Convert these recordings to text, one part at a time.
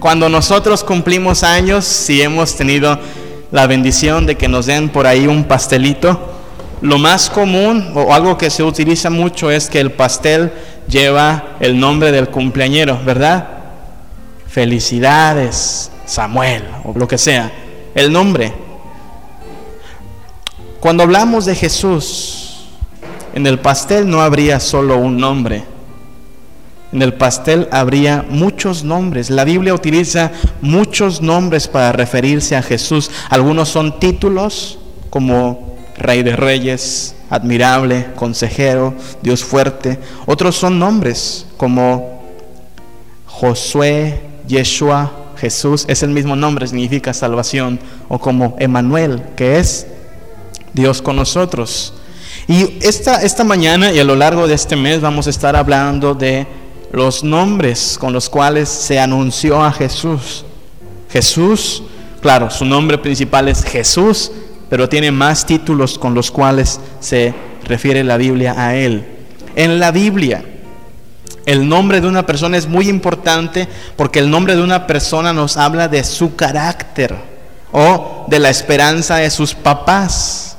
Cuando nosotros cumplimos años, si hemos tenido la bendición de que nos den por ahí un pastelito, lo más común o algo que se utiliza mucho es que el pastel lleva el nombre del cumpleañero, ¿verdad? Felicidades, Samuel, o lo que sea, el nombre. Cuando hablamos de Jesús, en el pastel no habría solo un nombre. En el pastel habría muchos nombres. La Biblia utiliza muchos nombres para referirse a Jesús. Algunos son títulos como Rey de Reyes, Admirable, Consejero, Dios fuerte. Otros son nombres como Josué, Yeshua, Jesús. Es el mismo nombre, significa salvación. O como Emanuel, que es Dios con nosotros. Y esta, esta mañana y a lo largo de este mes vamos a estar hablando de los nombres con los cuales se anunció a Jesús. Jesús, claro, su nombre principal es Jesús, pero tiene más títulos con los cuales se refiere la Biblia a él. En la Biblia, el nombre de una persona es muy importante porque el nombre de una persona nos habla de su carácter o de la esperanza de sus papás.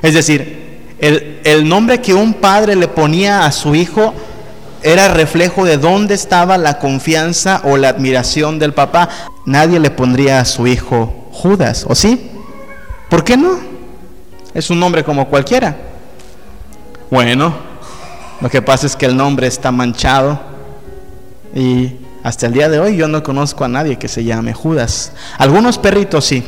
Es decir, el, el nombre que un padre le ponía a su hijo era reflejo de dónde estaba la confianza o la admiración del papá. Nadie le pondría a su hijo Judas, ¿o sí? ¿Por qué no? Es un nombre como cualquiera. Bueno, lo que pasa es que el nombre está manchado y hasta el día de hoy yo no conozco a nadie que se llame Judas. Algunos perritos sí,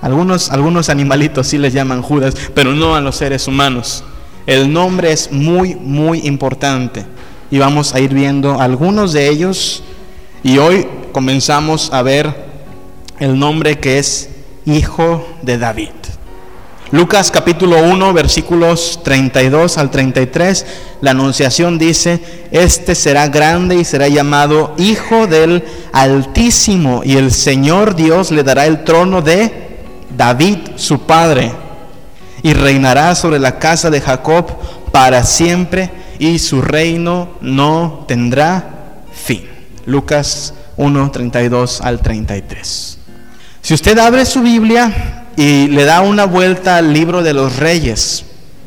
algunos, algunos animalitos sí les llaman Judas, pero no a los seres humanos. El nombre es muy, muy importante y vamos a ir viendo algunos de ellos y hoy comenzamos a ver el nombre que es Hijo de David. Lucas capítulo 1 versículos 32 al 33, la anunciación dice, este será grande y será llamado Hijo del Altísimo y el Señor Dios le dará el trono de David su padre y reinará sobre la casa de Jacob para siempre y su reino no tendrá fin. Lucas 1, 32 al 33. Si usted abre su Biblia y le da una vuelta al libro de los reyes,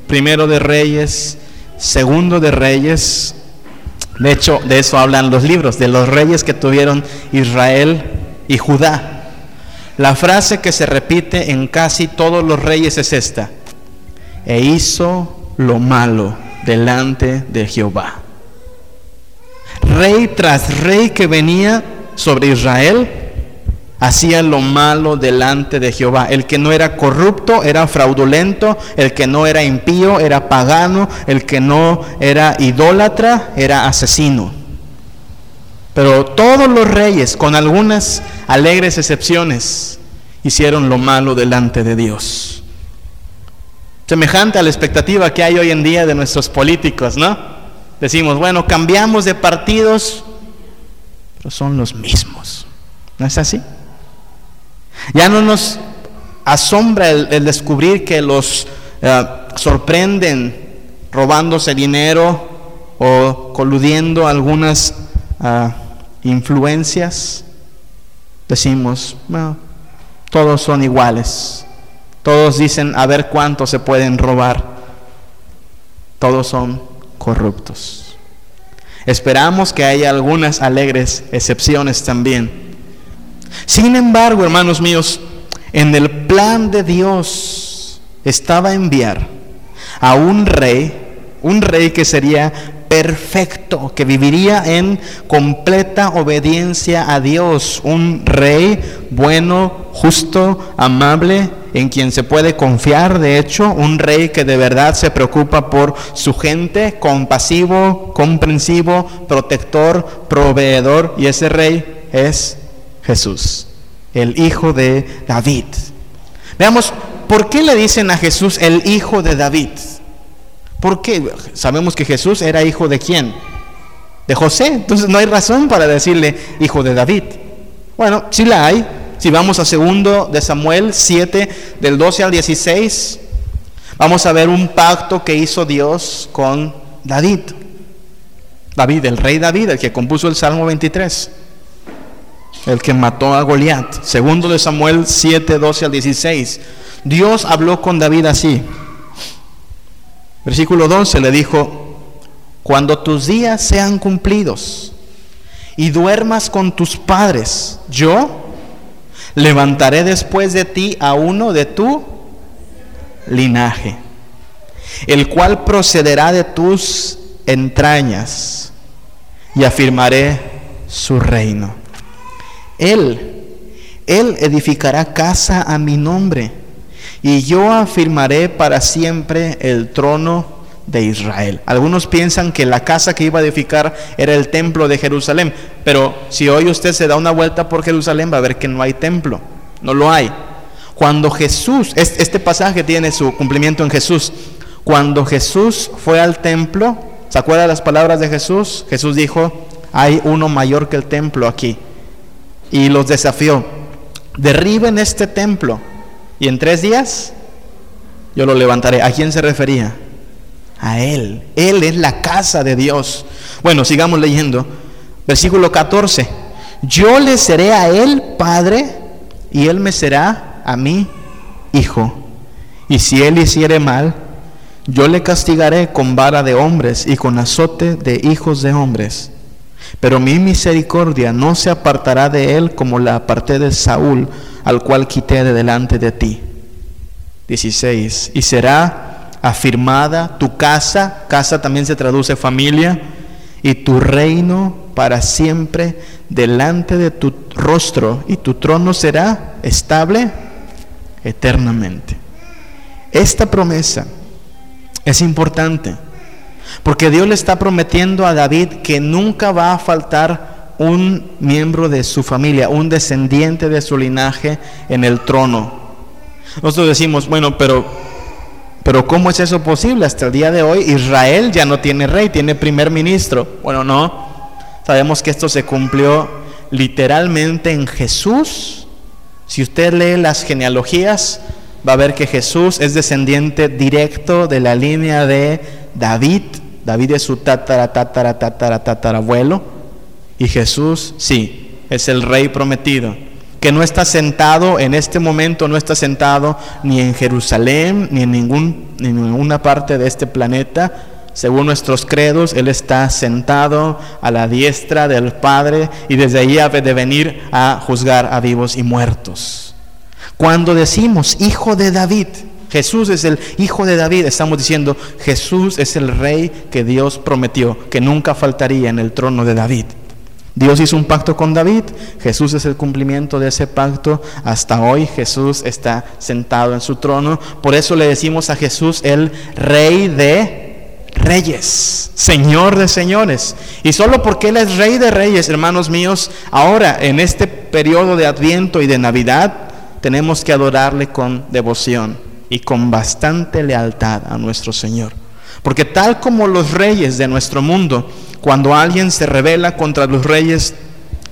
primero de reyes, segundo de reyes, de hecho de eso hablan los libros, de los reyes que tuvieron Israel y Judá. La frase que se repite en casi todos los reyes es esta, e hizo lo malo delante de Jehová. Rey tras rey que venía sobre Israel, hacía lo malo delante de Jehová. El que no era corrupto era fraudulento, el que no era impío era pagano, el que no era idólatra era asesino. Pero todos los reyes, con algunas alegres excepciones, hicieron lo malo delante de Dios semejante a la expectativa que hay hoy en día de nuestros políticos, ¿no? Decimos, bueno, cambiamos de partidos, pero son los mismos. ¿No es así? Ya no nos asombra el, descubrir que los eh, sorprenden robándose dinero o coludiendo algunas ah, influencias. Decimos, bueno, todos son iguales. Todos dicen a ver cuánto se pueden robar. Todos son corruptos. Esperamos que haya algunas alegres excepciones también. Sin embargo, hermanos míos, en el plan de Dios estaba enviar a un rey, un rey que sería perfecto, que viviría en completa obediencia a Dios, un rey bueno, justo, amable, en quien se puede confiar, de hecho, un rey que de verdad se preocupa por su gente, compasivo, comprensivo, protector, proveedor, y ese rey es Jesús, el hijo de David. Veamos, ¿por qué le dicen a Jesús el hijo de David? ¿Por qué? Sabemos que Jesús era hijo de quién? De José. Entonces no hay razón para decirle hijo de David. Bueno, sí la hay. Si vamos a segundo de Samuel 7, del 12 al 16, vamos a ver un pacto que hizo Dios con David. David, el rey David, el que compuso el Salmo 23. el que mató a Goliat. Segundo de Samuel 7, 12 al 16. Dios habló con David así. Versículo 12 le dijo, cuando tus días sean cumplidos y duermas con tus padres, yo levantaré después de ti a uno de tu linaje, el cual procederá de tus entrañas y afirmaré su reino. Él, Él edificará casa a mi nombre y yo afirmaré para siempre el trono de Israel. Algunos piensan que la casa que iba a edificar era el templo de Jerusalén, pero si hoy usted se da una vuelta por Jerusalén va a ver que no hay templo, no lo hay. Cuando Jesús, este pasaje tiene su cumplimiento en Jesús, cuando Jesús fue al templo, ¿se acuerda las palabras de Jesús? Jesús dijo, hay uno mayor que el templo aquí. Y los desafió, derriben este templo y en tres días yo lo levantaré. ¿A quién se refería? a Él. Él es la casa de Dios. Bueno, sigamos leyendo. Versículo 14. Yo le seré a Él Padre y Él me será a mí Hijo. Y si Él hiciere mal, yo le castigaré con vara de hombres y con azote de hijos de hombres. Pero mi misericordia no se apartará de él como la aparté de Saúl, al cual quité de delante de ti. 16. Y será afirmada, tu casa, casa también se traduce familia, y tu reino para siempre delante de tu rostro, y tu trono será estable eternamente. Esta promesa es importante, porque Dios le está prometiendo a David que nunca va a faltar un miembro de su familia, un descendiente de su linaje en el trono. Nosotros decimos, bueno, pero pero ¿cómo es eso posible? Hasta el día de hoy Israel ya no tiene rey, tiene primer ministro. Bueno, no. Sabemos que esto se cumplió literalmente en Jesús. Si usted lee las genealogías, va a ver que Jesús es descendiente directo de la línea de David. David es su tatara, tatara, tatara, tatarabuelo. Y Jesús, sí, es el rey prometido que no está sentado en este momento, no está sentado ni en Jerusalén, ni en, ningún, ninguna parte de este planeta. Según nuestros credos, Él está sentado a la diestra del Padre y desde allí ha de venir a juzgar a vivos y muertos. Cuando decimos hijo de David, Jesús es el hijo de David, estamos diciendo Jesús es el rey que Dios prometió, que nunca faltaría en el trono de David. Dios hizo un pacto con David, Jesús es el cumplimiento de ese pacto, hasta hoy Jesús está sentado en su trono, por eso le decimos a Jesús el rey de reyes, señor de señores, y solo porque Él es rey de reyes, hermanos míos, ahora en este periodo de adviento y de Navidad, tenemos que adorarle con devoción y con bastante lealtad a nuestro Señor. Porque tal como los reyes de nuestro mundo, cuando alguien se revela contra los reyes,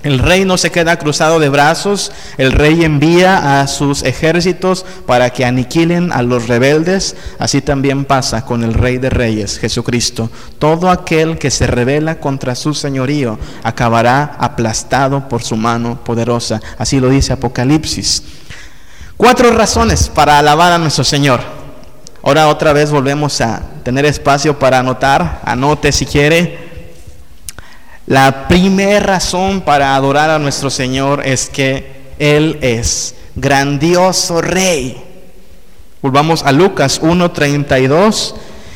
el rey no se queda cruzado de brazos, el rey envía a sus ejércitos para que aniquilen a los rebeldes. Así también pasa con el rey de reyes, Jesucristo. Todo aquel que se revela contra su señorío acabará aplastado por su mano poderosa. Así lo dice Apocalipsis. Cuatro razones para alabar a nuestro Señor. Ahora otra vez volvemos a tener espacio para anotar. Anote si quiere. La primera razón para adorar a nuestro Señor es que Él es grandioso Rey. Volvamos a Lucas 1.32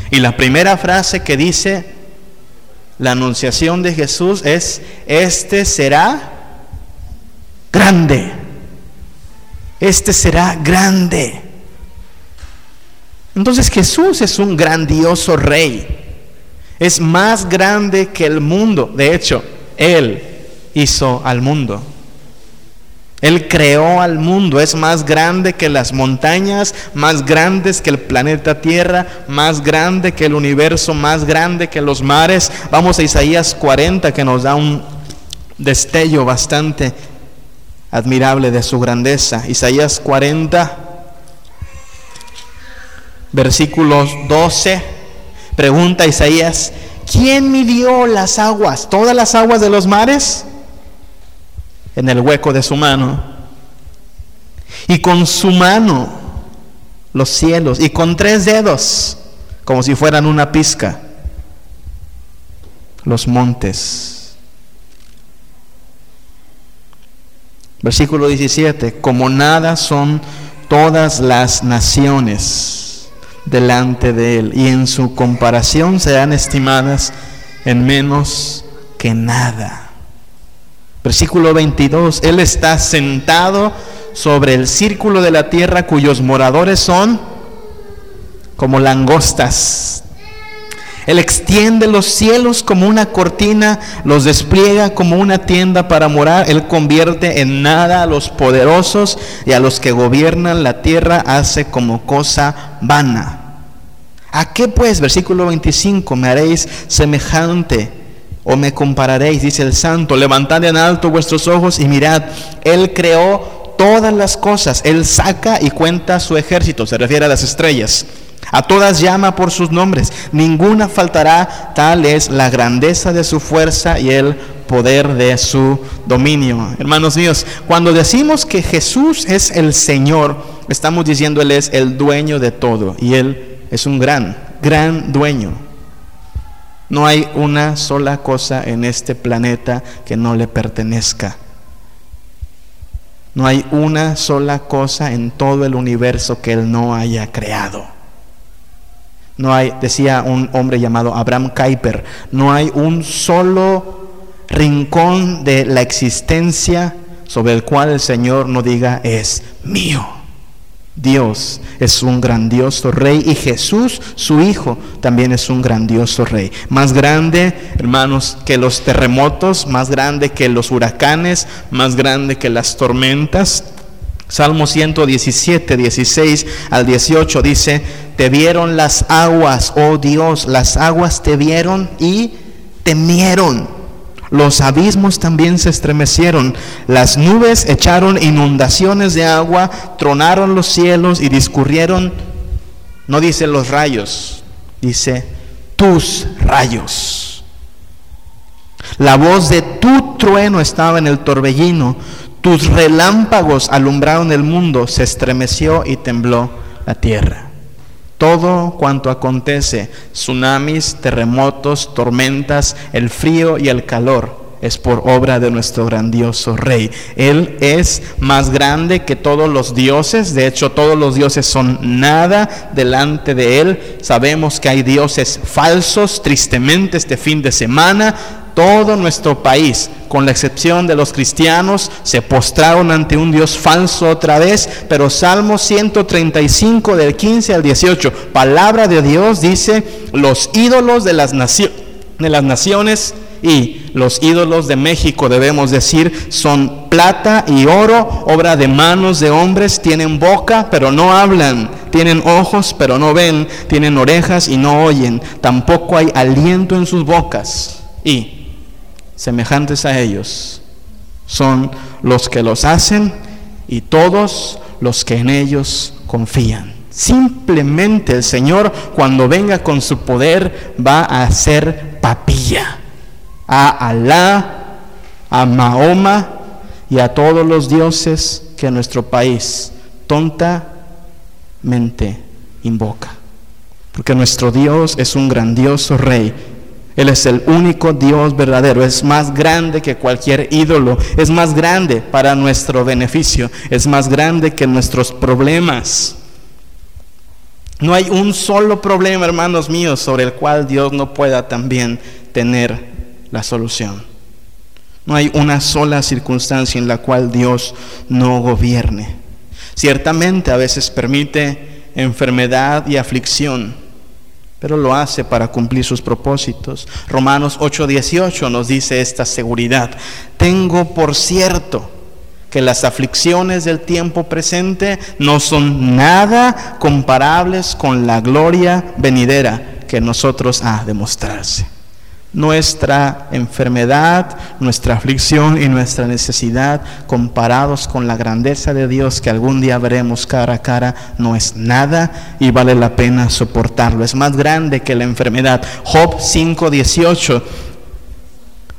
y la primera frase que dice la anunciación de Jesús es, este será grande. Este será grande. Entonces Jesús es un grandioso Rey es más grande que el mundo. De hecho, Él hizo al mundo. Él creó al mundo, es más grande que las montañas, más grandes que el planeta Tierra, más grande que el universo, más grande que los mares. Vamos a Isaías 40 que nos da un destello bastante admirable de su grandeza. Isaías 40, versículos 12 Pregunta Isaías, ¿quién midió las aguas? ¿Todas las aguas de los mares? en el hueco de su mano. Y con su mano los cielos. Y con tres dedos, como si fueran una pizca, los montes. Versículo 17, como nada son todas las naciones delante de él y en su comparación serán estimadas en menos que nada. Versículo 22, Él está sentado sobre el círculo de la tierra cuyos moradores son como langostas. Él extiende los cielos como una cortina, los despliega como una tienda para morar. Él convierte en nada a los poderosos y a los que gobiernan la tierra hace como cosa vana. ¿A qué pues, versículo 25, me haréis semejante o me compararéis? Dice el santo, levantad en alto vuestros ojos y mirad, Él creó todas las cosas, Él saca y cuenta su ejército, se refiere a las estrellas. A todas llama por sus nombres, ninguna faltará, tal es la grandeza de su fuerza y el poder de su dominio. Hermanos míos, cuando decimos que Jesús es el Señor, estamos diciendo Él es el dueño de todo y Él es un gran, gran dueño. No hay una sola cosa en este planeta que no le pertenezca. No hay una sola cosa en todo el universo que Él no haya creado. No hay, decía un hombre llamado Abraham Kuyper, no hay un solo rincón de la existencia sobre el cual el Señor no diga es mío. Dios es un grandioso rey y Jesús, su Hijo, también es un grandioso rey. Más grande, hermanos, que los terremotos, más grande que los huracanes, más grande que las tormentas. Salmo 117, 16 al 18 dice, te vieron las aguas, oh Dios, las aguas te vieron y temieron. Los abismos también se estremecieron, las nubes echaron inundaciones de agua, tronaron los cielos y discurrieron, no dice los rayos, dice tus rayos. La voz de tu trueno estaba en el torbellino, tus relámpagos alumbraron el mundo, se estremeció y tembló la tierra. Todo cuanto acontece, tsunamis, terremotos, tormentas, el frío y el calor, es por obra de nuestro grandioso Rey. Él es más grande que todos los dioses, de hecho todos los dioses son nada delante de Él. Sabemos que hay dioses falsos, tristemente este fin de semana todo nuestro país, con la excepción de los cristianos, se postraron ante un Dios falso otra vez, pero Salmo 135 del 15 al 18, palabra de Dios dice, los ídolos de las, de las naciones y los ídolos de México, debemos decir, son plata y oro, obra de manos de hombres, tienen boca pero no hablan, tienen ojos pero no ven, tienen orejas y no oyen, tampoco hay aliento en sus bocas. Y semejantes a ellos son los que los hacen y todos los que en ellos confían. Simplemente el Señor cuando venga con su poder va a hacer papilla a Alá, a Mahoma y a todos los dioses que nuestro país tontamente invoca. Porque nuestro Dios es un grandioso rey él es el único Dios verdadero, es más grande que cualquier ídolo, es más grande para nuestro beneficio, es más grande que nuestros problemas. No hay un solo problema, hermanos míos, sobre el cual Dios no pueda también tener la solución. No hay una sola circunstancia en la cual Dios no gobierne. Ciertamente a veces permite enfermedad y aflicción pero lo hace para cumplir sus propósitos. Romanos 8:18 nos dice esta seguridad. Tengo por cierto que las aflicciones del tiempo presente no son nada comparables con la gloria venidera que nosotros ha de mostrarse nuestra enfermedad, nuestra aflicción y nuestra necesidad comparados con la grandeza de Dios que algún día veremos cara a cara, no es nada y vale la pena soportarlo. Es más grande que la enfermedad. Job 5:18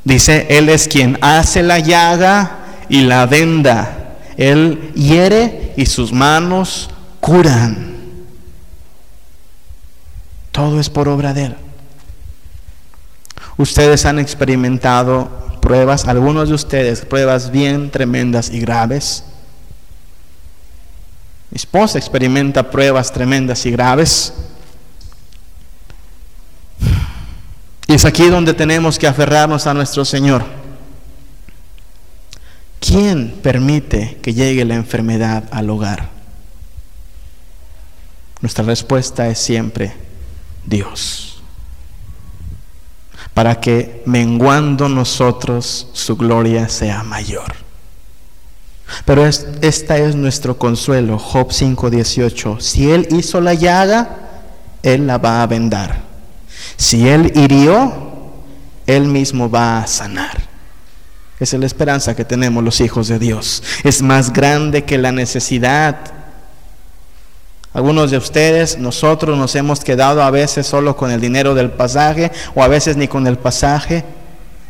dice, Él es quien hace la llaga y la venda. Él hiere y sus manos curan. Todo es por obra de Él. Ustedes han experimentado pruebas, algunos de ustedes, pruebas bien tremendas y graves. Mi esposa experimenta pruebas tremendas y graves. Y es aquí donde tenemos que aferrarnos a nuestro Señor. ¿Quién permite que llegue la enfermedad al hogar? Nuestra respuesta es siempre Dios. Para que menguando nosotros su gloria sea mayor. Pero es, esta es nuestro consuelo, Job 5:18. Si Él hizo la llaga, Él la va a vendar. Si Él hirió, Él mismo va a sanar. Esa es la esperanza que tenemos los hijos de Dios. Es más grande que la necesidad. Algunos de ustedes, nosotros nos hemos quedado a veces solo con el dinero del pasaje o a veces ni con el pasaje.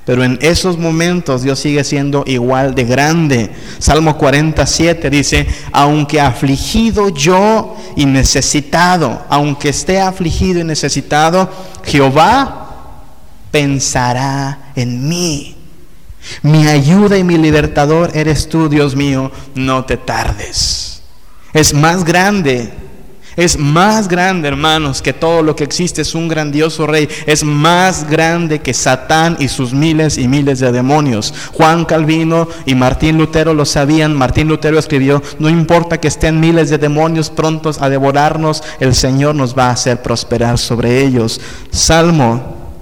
Pero en esos momentos Dios sigue siendo igual de grande. Salmo 47 dice, aunque afligido yo y necesitado, aunque esté afligido y necesitado, Jehová pensará en mí. Mi ayuda y mi libertador eres tú, Dios mío, no te tardes. Es más grande es más grande, hermanos, que todo lo que existe. Es un grandioso rey. Es más grande que Satán y sus miles y miles de demonios. Juan Calvino y Martín Lutero lo sabían. Martín Lutero escribió, no importa que estén miles de demonios prontos a devorarnos, el Señor nos va a hacer prosperar sobre ellos. Salmo,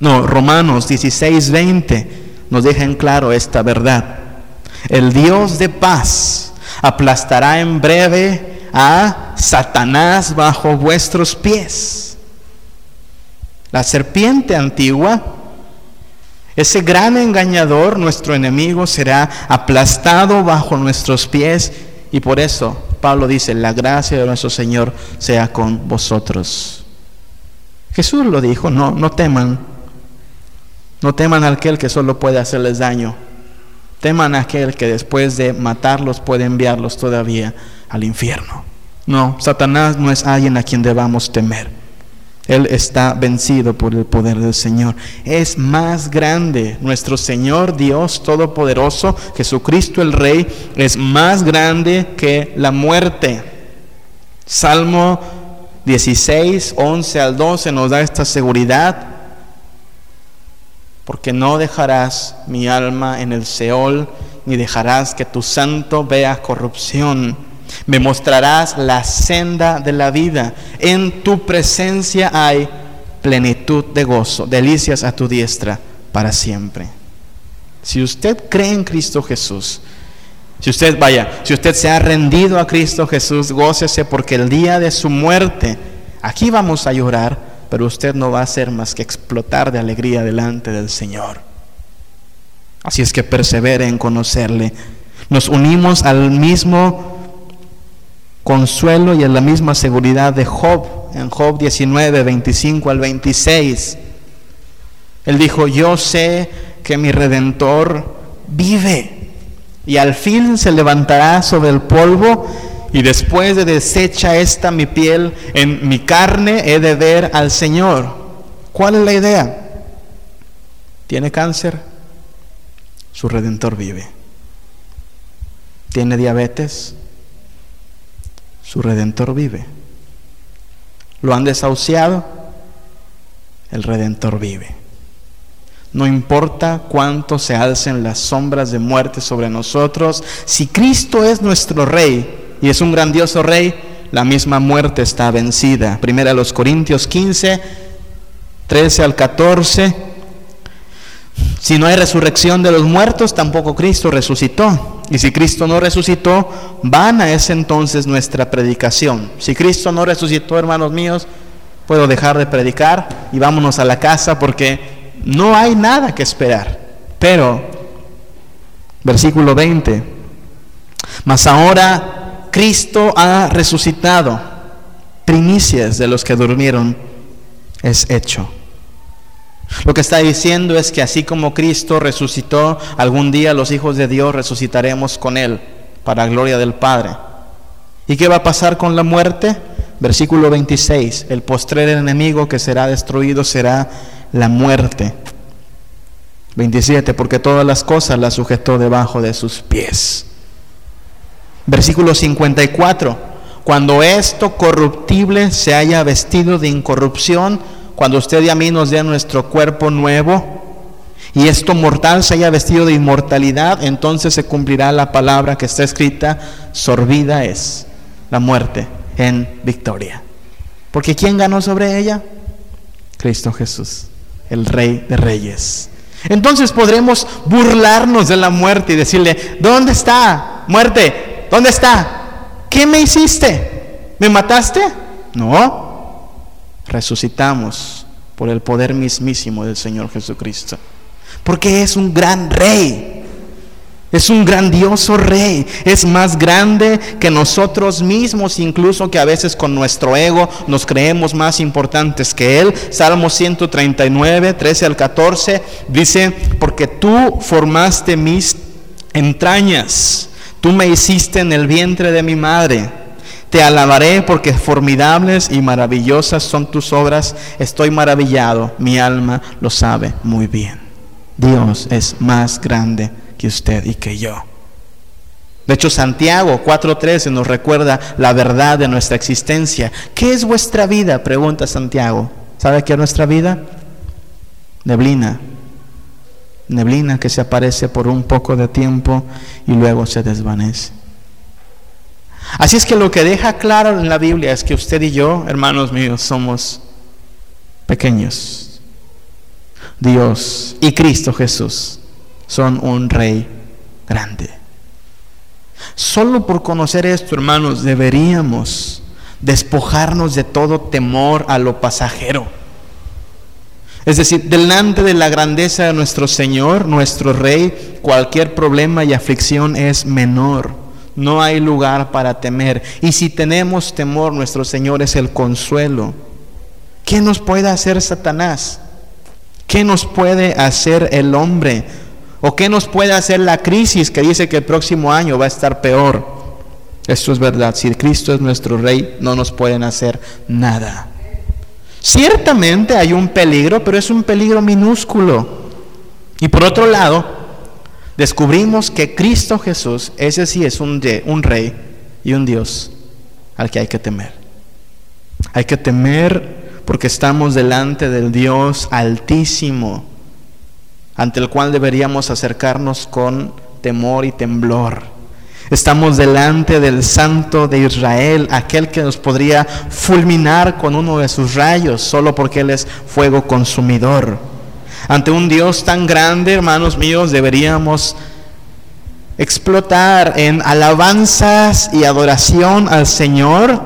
no, Romanos 16, 20 nos deja en claro esta verdad. El Dios de paz aplastará en breve a Satanás bajo vuestros pies. La serpiente antigua, ese gran engañador, nuestro enemigo, será aplastado bajo nuestros pies y por eso Pablo dice, la gracia de nuestro Señor sea con vosotros. Jesús lo dijo, no, no teman, no teman aquel que solo puede hacerles daño, teman a aquel que después de matarlos puede enviarlos todavía al infierno. No, Satanás no es alguien a quien debamos temer. Él está vencido por el poder del Señor. Es más grande nuestro Señor Dios Todopoderoso, Jesucristo el Rey, es más grande que la muerte. Salmo 16, 11 al 12 nos da esta seguridad. Porque no dejarás mi alma en el Seol, ni dejarás que tu santo vea corrupción. Me mostrarás la senda de la vida. En tu presencia hay plenitud de gozo, delicias a tu diestra para siempre. Si usted cree en Cristo Jesús, si usted vaya, si usted se ha rendido a Cristo Jesús, gócese porque el día de su muerte, aquí vamos a llorar, pero usted no va a hacer más que explotar de alegría delante del Señor. Así es que persevere en conocerle. Nos unimos al mismo consuelo y en la misma seguridad de Job, en Job 19, 25 al 26. Él dijo, yo sé que mi redentor vive y al fin se levantará sobre el polvo y después de deshecha esta mi piel, en mi carne he de ver al Señor. ¿Cuál es la idea? ¿Tiene cáncer? Su redentor vive. ¿Tiene diabetes? Su redentor vive. Lo han desahuciado, el redentor vive. No importa cuánto se alcen las sombras de muerte sobre nosotros, si Cristo es nuestro rey y es un grandioso rey, la misma muerte está vencida. Primera los Corintios 15, 13 al 14. Si no hay resurrección de los muertos, tampoco Cristo resucitó. Y si Cristo no resucitó, vana es entonces nuestra predicación. Si Cristo no resucitó, hermanos míos, puedo dejar de predicar y vámonos a la casa porque no hay nada que esperar. Pero, versículo 20, mas ahora Cristo ha resucitado, primicias de los que durmieron es hecho. Lo que está diciendo es que así como Cristo resucitó, algún día los hijos de Dios resucitaremos con Él, para gloria del Padre. ¿Y qué va a pasar con la muerte? Versículo 26, el postrer enemigo que será destruido será la muerte. 27, porque todas las cosas las sujetó debajo de sus pies. Versículo 54, cuando esto corruptible se haya vestido de incorrupción, cuando usted y a mí nos dé nuestro cuerpo nuevo, y esto mortal se haya vestido de inmortalidad, entonces se cumplirá la palabra que está escrita, sorbida es la muerte en victoria. Porque ¿quién ganó sobre ella? Cristo Jesús, el Rey de Reyes. Entonces podremos burlarnos de la muerte y decirle, ¿dónde está? Muerte, ¿dónde está? ¿Qué me hiciste? ¿Me mataste? No. Resucitamos por el poder mismísimo del Señor Jesucristo. Porque es un gran rey. Es un grandioso rey, es más grande que nosotros mismos, incluso que a veces con nuestro ego nos creemos más importantes que él. Salmo 139, 13 al 14 dice, porque tú formaste mis entrañas, tú me hiciste en el vientre de mi madre. Te alabaré porque formidables y maravillosas son tus obras. Estoy maravillado, mi alma lo sabe muy bien. Dios es más grande que usted y que yo. De hecho, Santiago 4.13 nos recuerda la verdad de nuestra existencia. ¿Qué es vuestra vida? Pregunta Santiago. ¿Sabe qué es nuestra vida? Neblina. Neblina que se aparece por un poco de tiempo y luego se desvanece. Así es que lo que deja claro en la Biblia es que usted y yo, hermanos míos, somos pequeños. Dios y Cristo Jesús son un rey grande. Solo por conocer esto, hermanos, deberíamos despojarnos de todo temor a lo pasajero. Es decir, delante de la grandeza de nuestro Señor, nuestro Rey, cualquier problema y aflicción es menor. No hay lugar para temer. Y si tenemos temor, nuestro Señor es el consuelo. ¿Qué nos puede hacer Satanás? ¿Qué nos puede hacer el hombre? ¿O qué nos puede hacer la crisis que dice que el próximo año va a estar peor? Esto es verdad. Si Cristo es nuestro Rey, no nos pueden hacer nada. Ciertamente hay un peligro, pero es un peligro minúsculo. Y por otro lado, descubrimos que Cristo Jesús, ese sí es un, un Rey y un Dios al que hay que temer. Hay que temer porque estamos delante del Dios altísimo ante el cual deberíamos acercarnos con temor y temblor. Estamos delante del Santo de Israel, aquel que nos podría fulminar con uno de sus rayos, solo porque Él es fuego consumidor. Ante un Dios tan grande, hermanos míos, deberíamos explotar en alabanzas y adoración al Señor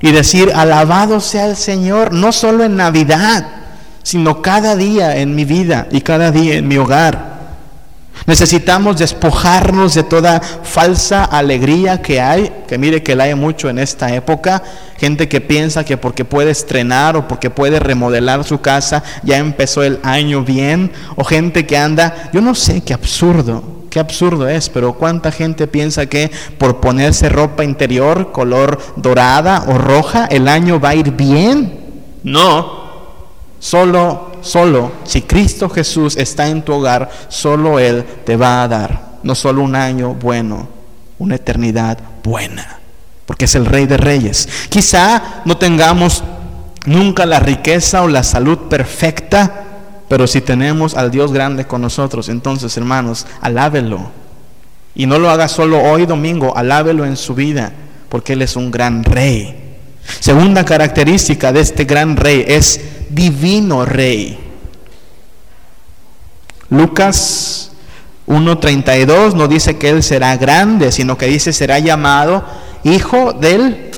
y decir, alabado sea el Señor, no solo en Navidad, sino cada día en mi vida y cada día en mi hogar. Necesitamos despojarnos de toda falsa alegría que hay, que mire que la hay mucho en esta época, gente que piensa que porque puede estrenar o porque puede remodelar su casa ya empezó el año bien, o gente que anda, yo no sé qué absurdo, qué absurdo es, pero cuánta gente piensa que por ponerse ropa interior color dorada o roja el año va a ir bien. No, Solo, solo, si Cristo Jesús está en tu hogar, solo Él te va a dar, no solo un año bueno, una eternidad buena, porque es el Rey de Reyes. Quizá no tengamos nunca la riqueza o la salud perfecta, pero si tenemos al Dios grande con nosotros, entonces hermanos, alábelo. Y no lo haga solo hoy domingo, alábelo en su vida, porque Él es un gran rey. Segunda característica de este gran rey es divino rey. Lucas 1.32 no dice que él será grande, sino que dice será llamado hijo del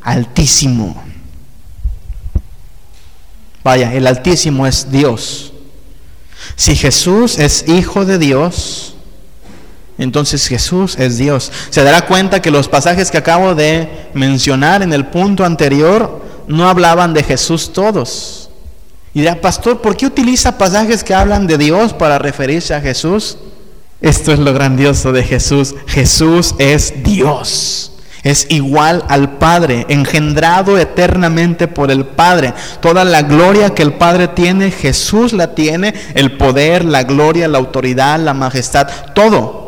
Altísimo. Vaya, el Altísimo es Dios. Si Jesús es hijo de Dios, entonces Jesús es Dios. Se dará cuenta que los pasajes que acabo de mencionar en el punto anterior no hablaban de Jesús todos. Y dirá, pastor, ¿por qué utiliza pasajes que hablan de Dios para referirse a Jesús? Esto es lo grandioso de Jesús. Jesús es Dios. Es igual al Padre, engendrado eternamente por el Padre. Toda la gloria que el Padre tiene, Jesús la tiene, el poder, la gloria, la autoridad, la majestad, todo.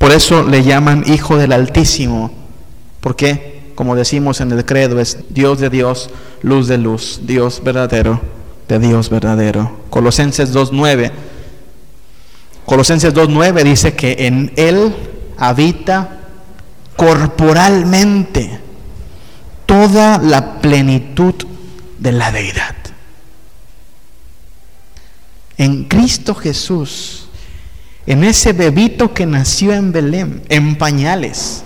Por eso le llaman Hijo del Altísimo. Porque, como decimos en el credo, es Dios de Dios, luz de luz, Dios verdadero de Dios verdadero. Colosenses 2.9. Colosenses 2.9 dice que en Él habita corporalmente toda la plenitud de la deidad. En Cristo Jesús, en ese bebito que nació en Belén, en pañales,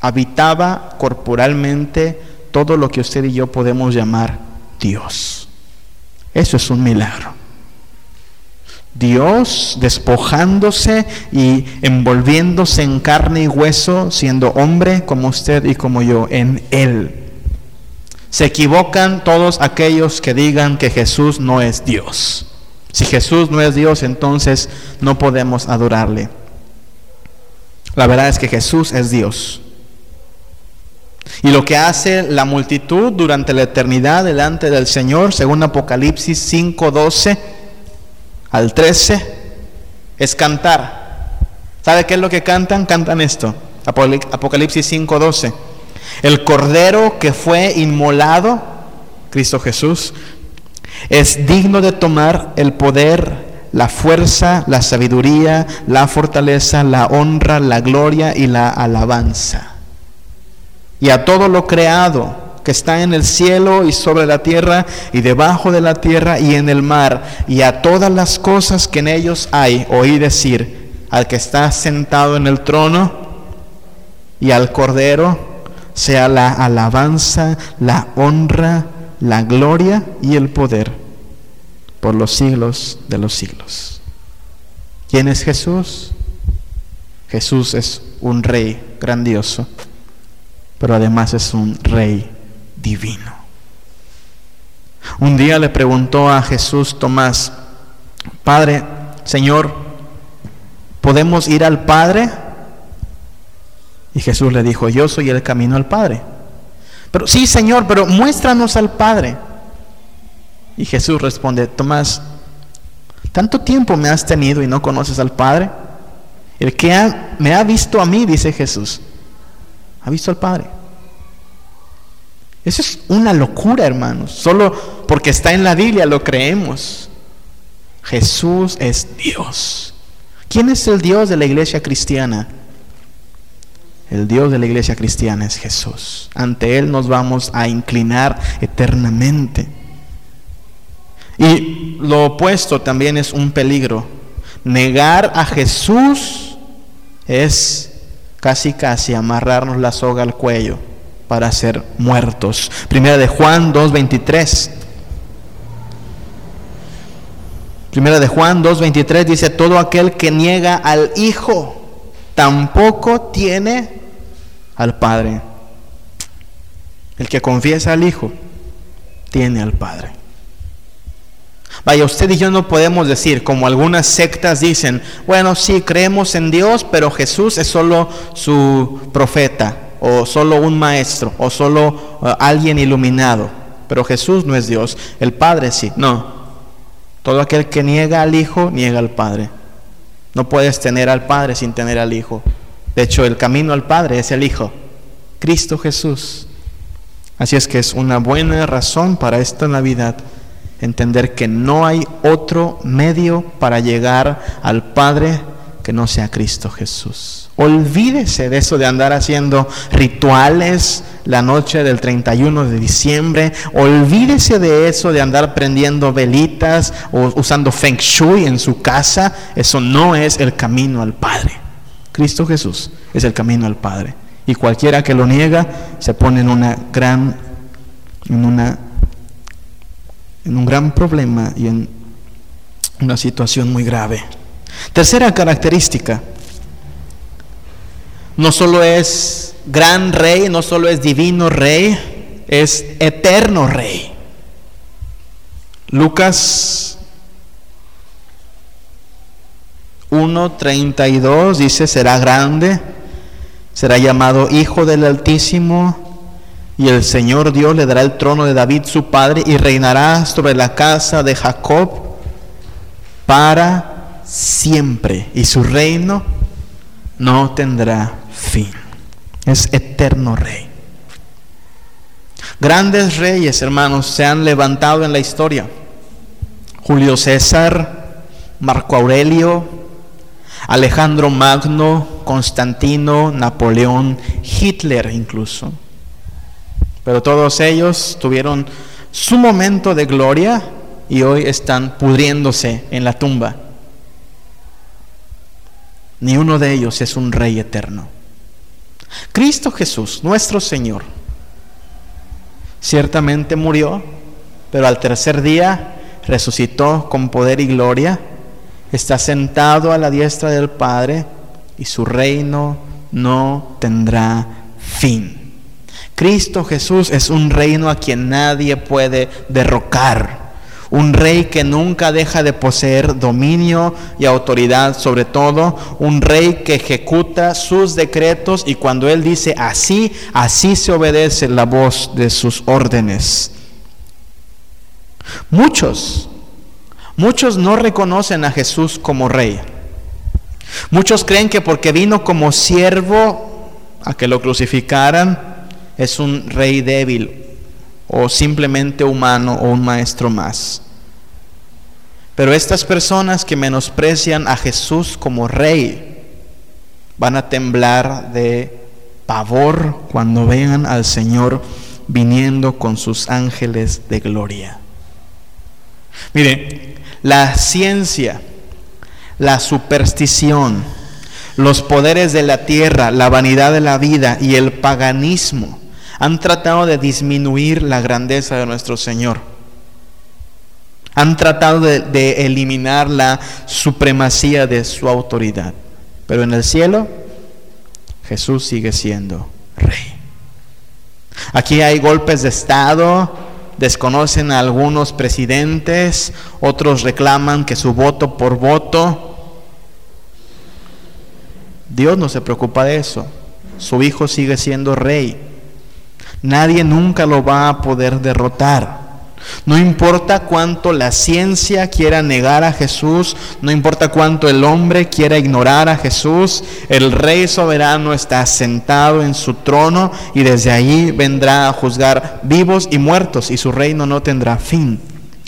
habitaba corporalmente todo lo que usted y yo podemos llamar Dios. Eso es un milagro. Dios despojándose y envolviéndose en carne y hueso, siendo hombre como usted y como yo, en Él. Se equivocan todos aquellos que digan que Jesús no es Dios. Si Jesús no es Dios, entonces no podemos adorarle. La verdad es que Jesús es Dios. Y lo que hace la multitud durante la eternidad delante del Señor, según Apocalipsis 5:12, al 13 es cantar. ¿Sabe qué es lo que cantan? Cantan esto. Apocalipsis 5:12. El cordero que fue inmolado, Cristo Jesús, es digno de tomar el poder, la fuerza, la sabiduría, la fortaleza, la honra, la gloria y la alabanza. Y a todo lo creado que está en el cielo y sobre la tierra y debajo de la tierra y en el mar y a todas las cosas que en ellos hay, oí decir al que está sentado en el trono y al cordero sea la alabanza, la honra, la gloria y el poder por los siglos de los siglos. ¿Quién es Jesús? Jesús es un rey grandioso, pero además es un rey divino. Un día le preguntó a Jesús Tomás, Padre, Señor, ¿podemos ir al Padre? Y Jesús le dijo, yo soy el camino al Padre. Pero sí, Señor, pero muéstranos al Padre. Y Jesús responde, Tomás, ¿tanto tiempo me has tenido y no conoces al Padre? El que me ha visto a mí, dice Jesús, ha visto al Padre. Eso es una locura, hermanos. Solo porque está en la Biblia lo creemos. Jesús es Dios. ¿Quién es el Dios de la iglesia cristiana? El Dios de la iglesia cristiana es Jesús. Ante Él nos vamos a inclinar eternamente. Y lo opuesto también es un peligro. Negar a Jesús es casi casi amarrarnos la soga al cuello para ser muertos. Primera de Juan 2.23. Primera de Juan 2.23 dice, todo aquel que niega al Hijo tampoco tiene al Padre. El que confiesa al Hijo tiene al Padre. Vaya, usted y yo no podemos decir, como algunas sectas dicen, bueno, sí, creemos en Dios, pero Jesús es solo su profeta o solo un maestro, o solo uh, alguien iluminado. Pero Jesús no es Dios, el Padre sí. No. Todo aquel que niega al Hijo, niega al Padre. No puedes tener al Padre sin tener al Hijo. De hecho, el camino al Padre es el Hijo, Cristo Jesús. Así es que es una buena razón para esta Navidad entender que no hay otro medio para llegar al Padre que no sea Cristo Jesús. Olvídese de eso de andar haciendo rituales la noche del 31 de diciembre. Olvídese de eso de andar prendiendo velitas o usando feng shui en su casa. Eso no es el camino al Padre. Cristo Jesús es el camino al Padre. Y cualquiera que lo niega se pone en una gran en una en un gran problema y en una situación muy grave. Tercera característica, no solo es gran rey, no solo es divino rey, es eterno rey. Lucas 1.32 dice, será grande, será llamado Hijo del Altísimo, y el Señor Dios le dará el trono de David su padre, y reinará sobre la casa de Jacob para siempre, y su reino no tendrá fin. Es eterno rey. Grandes reyes, hermanos, se han levantado en la historia. Julio César, Marco Aurelio, Alejandro Magno, Constantino, Napoleón, Hitler incluso. Pero todos ellos tuvieron su momento de gloria y hoy están pudriéndose en la tumba. Ni uno de ellos es un rey eterno. Cristo Jesús, nuestro Señor, ciertamente murió, pero al tercer día resucitó con poder y gloria, está sentado a la diestra del Padre y su reino no tendrá fin. Cristo Jesús es un reino a quien nadie puede derrocar. Un rey que nunca deja de poseer dominio y autoridad sobre todo. Un rey que ejecuta sus decretos y cuando Él dice así, así se obedece la voz de sus órdenes. Muchos, muchos no reconocen a Jesús como rey. Muchos creen que porque vino como siervo a que lo crucificaran, es un rey débil o simplemente humano o un maestro más. Pero estas personas que menosprecian a Jesús como rey van a temblar de pavor cuando vean al Señor viniendo con sus ángeles de gloria. Mire, la ciencia, la superstición, los poderes de la tierra, la vanidad de la vida y el paganismo han tratado de disminuir la grandeza de nuestro Señor. Han tratado de, eliminar la supremacía de su autoridad. Pero en el cielo, Jesús sigue siendo rey. Aquí hay golpes de Estado, desconocen a algunos presidentes, otros reclaman que su voto por voto. Dios no se preocupa de eso. Su hijo sigue siendo rey. Nadie nunca lo va a poder derrotar. No importa cuánto la ciencia quiera negar a Jesús, no importa cuánto el hombre quiera ignorar a Jesús, el Rey soberano está sentado en su trono y desde allí vendrá a juzgar vivos y muertos y su reino no tendrá fin.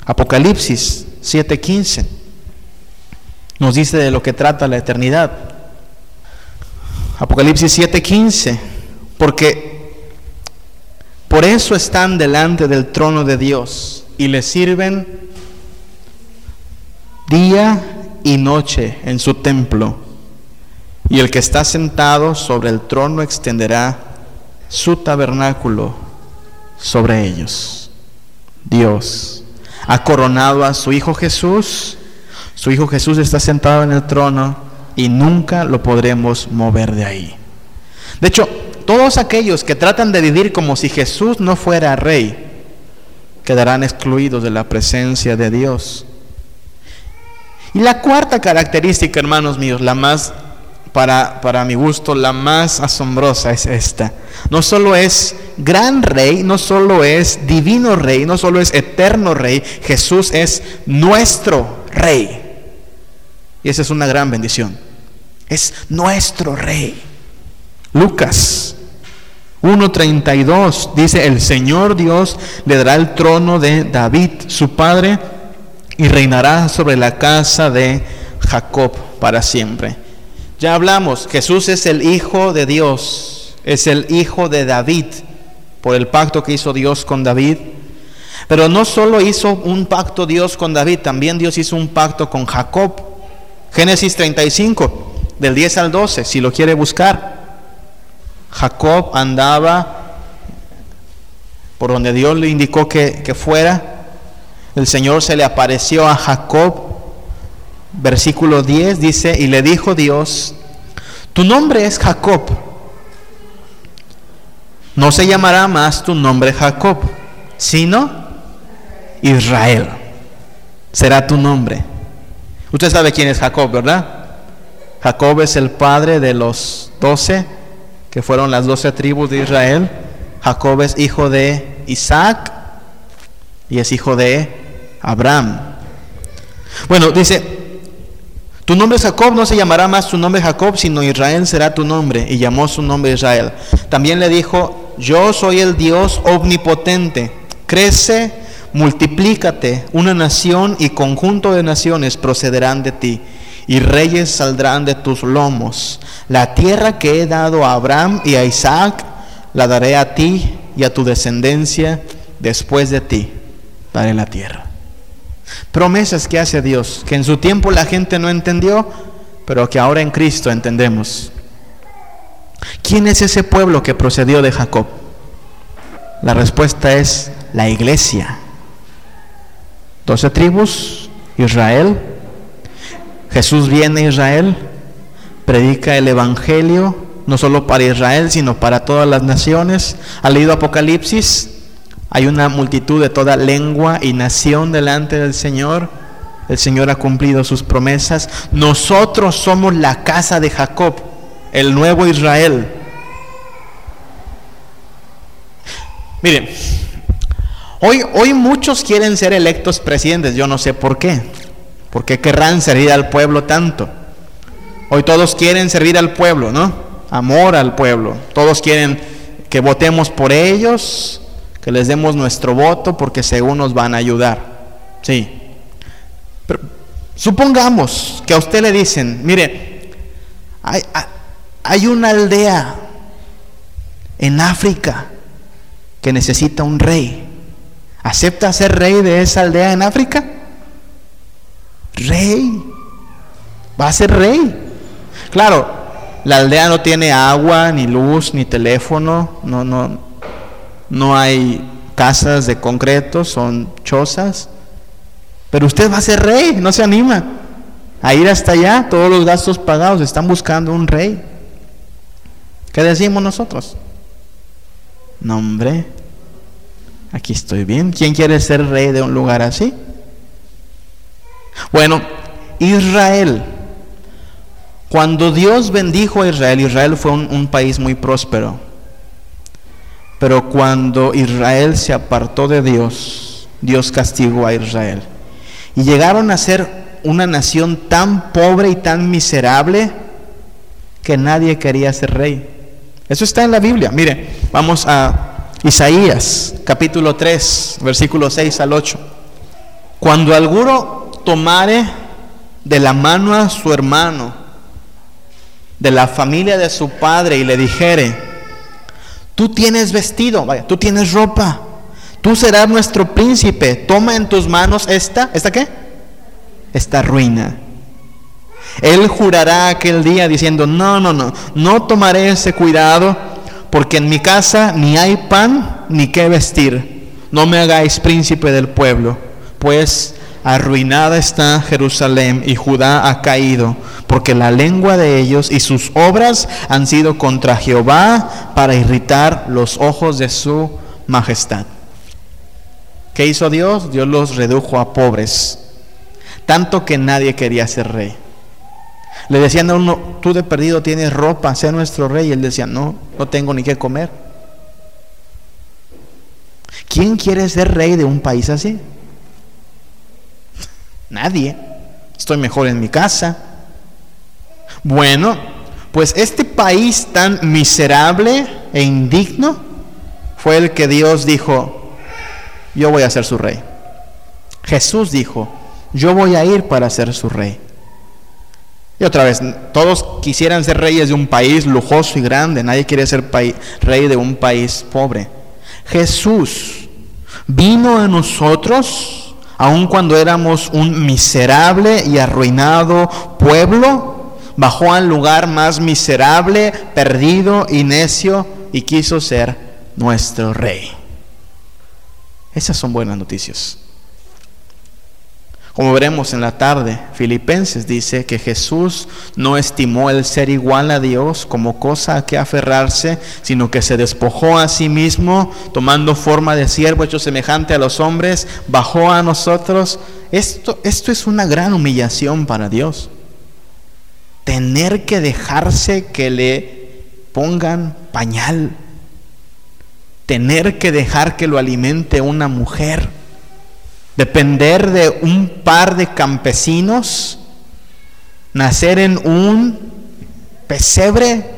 Apocalipsis 7:15 nos dice de lo que trata la eternidad. Apocalipsis 7:15, porque por eso están delante del trono de Dios y le sirven día y noche en su templo. Y el que está sentado sobre el trono extenderá su tabernáculo sobre ellos. Dios ha coronado a su Hijo Jesús. Su Hijo Jesús está sentado en el trono y nunca lo podremos mover de ahí. De hecho, todos aquellos que tratan de vivir como si Jesús no fuera rey, quedarán excluidos de la presencia de Dios. Y la cuarta característica, hermanos míos, la más, para, para mi gusto, la más asombrosa es esta. No solo es gran rey, no solo es divino rey, no solo es eterno rey, Jesús es nuestro rey. Y esa es una gran bendición. Es nuestro rey. Lucas 1.32 dice, el Señor Dios le dará el trono de David, su padre, y reinará sobre la casa de Jacob para siempre. Ya hablamos, Jesús es el Hijo de Dios, es el Hijo de David, por el pacto que hizo Dios con David. Pero no solo hizo un pacto Dios con David, también Dios hizo un pacto con Jacob. Génesis 35, del 10 al 12, si lo quiere buscar. Jacob andaba por donde Dios le indicó que, fuera. El Señor se le apareció a Jacob. Versículo 10 dice, y le dijo Dios, tu nombre es Jacob. No se llamará más tu nombre Jacob, sino Israel. será tu nombre. Usted sabe quién es Jacob, ¿verdad? Jacob es el padre de los doce, que fueron las doce tribus de Israel. Jacob es hijo de Isaac y es hijo de Abraham. Bueno, dice, tu nombre es Jacob, no se llamará más tu nombre Jacob, sino Israel será tu nombre. Y llamó su nombre Israel. También le dijo, yo soy el Dios omnipotente. Crece, multiplícate, una nación y conjunto de naciones procederán de ti, y reyes saldrán de tus lomos. La tierra que he dado a Abraham y a Isaac, la daré a ti y a tu descendencia después de ti. Daré la tierra. Promesas que hace Dios, que en su tiempo la gente no entendió, pero que ahora en Cristo entendemos. ¿Quién es ese pueblo que procedió de Jacob? La respuesta es la iglesia. Doce tribus, Israel. Jesús viene a Israel, predica el Evangelio, no solo para Israel, sino para todas las naciones. Ha leído Apocalipsis, hay una multitud de toda lengua y nación delante del Señor. El Señor ha cumplido sus promesas. Nosotros somos la casa de Jacob, el nuevo Israel. Miren, hoy, hoy muchos quieren ser electos presidentes. Yo no sé por qué. ¿Por qué querrán servir al pueblo tanto? Hoy todos quieren servir al pueblo, ¿no? Amor al pueblo. Todos quieren que votemos por ellos, que les demos nuestro voto porque según nos van a ayudar. Sí. Pero supongamos que a usted le dicen, mire, hay, hay una aldea en África que necesita un rey. ¿Acepta ser rey de esa aldea en África? Rey. Va a ser rey. Claro, la aldea no tiene agua, ni luz, ni teléfono, no, no, no hay casas de concreto, son chozas. Pero usted va a ser rey, no se anima a ir hasta allá, todos los gastos pagados, están buscando un rey. ¿Qué decimos nosotros? No, hombre, aquí estoy bien. ¿Quién quiere ser rey de un lugar así? Bueno, Israel. Cuando Dios bendijo a Israel, Israel fue un, país muy próspero. Pero cuando Israel se apartó de Dios, Dios castigó a Israel. Y llegaron a ser una nación tan pobre y tan miserable que nadie quería ser rey. Eso está en la Biblia. Mire, vamos a Isaías capítulo 3, versículo 6 al 8. Cuando alguno tomare de la mano a su hermano, de la familia de su padre, y le dijere, Tú tienes vestido, vaya, tú tienes ropa. Tú serás nuestro príncipe. Toma en tus manos esta, ¿esta qué? Esta ruina. Él jurará aquel día diciendo, no, no, no, no tomaré ese cuidado porque en mi casa ni hay pan ni qué vestir. No me hagáis príncipe del pueblo, pues arruinada está Jerusalén y Judá ha caído, porque la lengua de ellos y sus obras han sido contra Jehová para irritar los ojos de su majestad. ¿Qué hizo Dios? Dios los redujo a pobres, tanto que nadie quería ser rey. Le decían a uno, tú de perdido tienes ropa, sea nuestro rey. Y él decía, no, no tengo ni qué comer. ¿Quién quiere ser rey de un país así? Nadie. Estoy mejor en mi casa. Bueno, pues este país tan miserable e indigno fue el que Dios dijo, yo voy a ser su rey. Jesús dijo, yo voy a ir para ser su rey. Y otra vez, todos quisieran ser reyes de un país lujoso y grande, nadie quiere ser rey de un país pobre. Jesús vino a nosotros aun cuando éramos un miserable y arruinado pueblo, bajó al lugar más miserable, perdido y necio y quiso ser nuestro rey. Esas son buenas noticias. Como veremos en la tarde, Filipenses dice que Jesús no estimó el ser igual a Dios como cosa a que aferrarse, sino que se despojó a sí mismo, tomando forma de siervo hecho semejante a los hombres, bajó a nosotros. Esto, esto es una gran humillación para Dios. Tener que dejarse que le pongan pañal. Tener que dejar que lo alimente una mujer depender de un par de campesinos, nacer en un pesebre,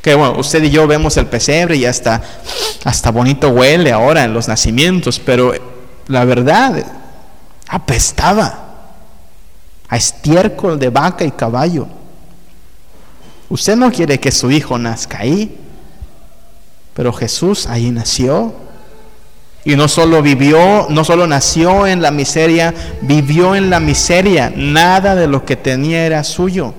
que bueno, usted y yo vemos el pesebre y hasta, hasta bonito huele ahora en los nacimientos, pero la verdad apestaba a estiércol de vaca y caballo. Usted no quiere que su hijo nazca ahí, pero Jesús ahí nació y no solo vivió, no solo nació en la miseria, vivió en la miseria. Nada de lo que tenía era suyo.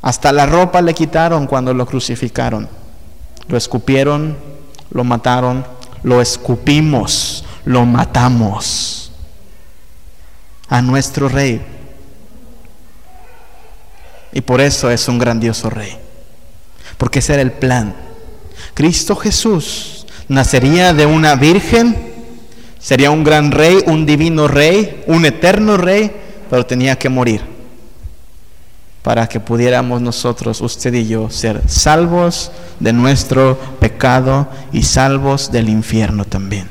Hasta la ropa le quitaron cuando lo crucificaron. Lo escupieron, lo mataron, lo escupimos, lo matamos. A nuestro rey. Y por eso es un grandioso rey. Porque ese era el plan. Cristo Jesús nacería de una virgen, sería un gran rey, un divino rey, un eterno rey, pero tenía que morir para que pudiéramos nosotros, usted y yo, ser salvos de nuestro pecado y salvos del infierno también.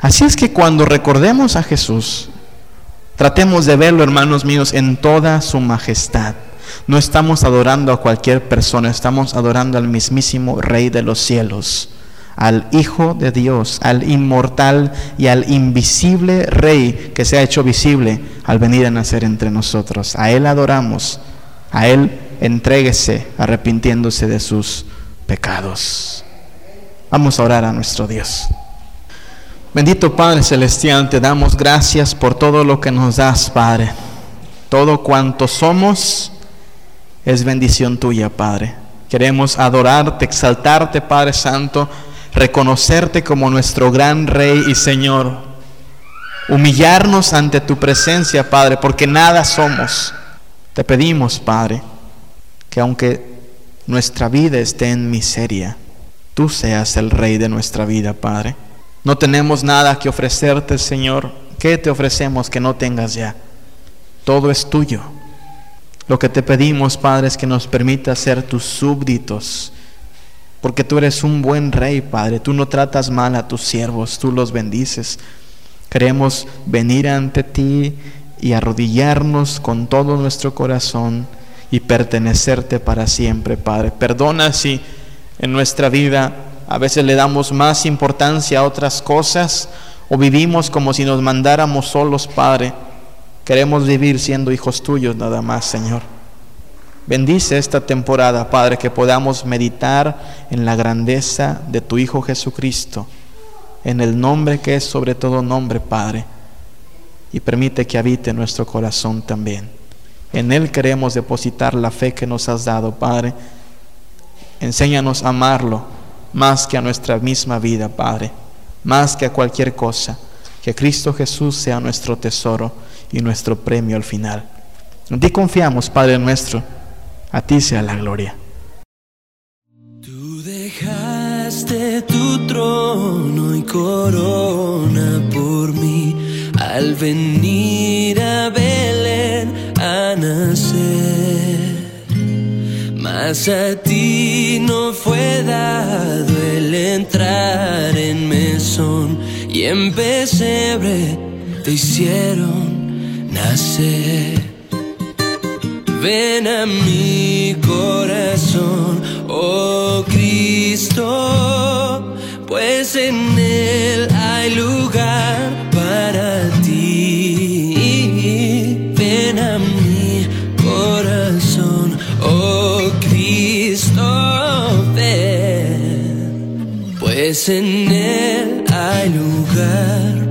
Así es que cuando recordemos a Jesús, tratemos de verlo, hermanos míos, en toda su majestad. No estamos adorando a cualquier persona, estamos adorando al mismísimo Rey de los cielos al Hijo de Dios, al inmortal y al invisible Rey que se ha hecho visible al venir a nacer entre nosotros. A Él adoramos, a Él entréguese arrepintiéndose de sus pecados. Vamos a orar a nuestro Dios. Bendito Padre Celestial, te damos gracias por todo lo que nos das, Padre. Todo cuanto somos es bendición tuya, Padre. Queremos adorarte, exaltarte, Padre Santo reconocerte como nuestro gran Rey y Señor, humillarnos ante tu presencia, Padre, porque nada somos. Te pedimos, Padre, que aunque nuestra vida esté en miseria, tú seas el Rey de nuestra vida, Padre. No tenemos nada que ofrecerte, Señor. ¿Qué te ofrecemos que no tengas ya? Todo es tuyo. Lo que te pedimos, Padre, es que nos permita ser tus súbditos porque tú eres un buen rey, Padre. Tú no tratas mal a tus siervos, tú los bendices. Queremos venir ante ti y arrodillarnos con todo nuestro corazón y pertenecerte para siempre, Padre. Perdona si en nuestra vida a veces le damos más importancia a otras cosas o vivimos como si nos mandáramos solos, Padre. Queremos vivir siendo hijos tuyos nada más, Señor. Bendice esta temporada, Padre, que podamos meditar en la grandeza de tu Hijo Jesucristo, en el nombre que es sobre todo nombre, Padre, y permite que habite nuestro corazón también. En Él queremos depositar la fe que nos has dado, Padre. Enséñanos a amarlo más que a nuestra misma vida, Padre, más que a cualquier cosa. Que Cristo Jesús sea nuestro tesoro y nuestro premio al final. En ti confiamos, Padre nuestro a ti sea la gloria. Tú dejaste tu trono y corona por mí al venir a Belén a nacer. Mas a ti no fue dado el entrar en mesón y en pesebre te hicieron nacer. Ven a mi corazón, oh Cristo, pues en él hay lugar para ti. Ven a mi corazón, oh Cristo, ven, pues en él hay lugar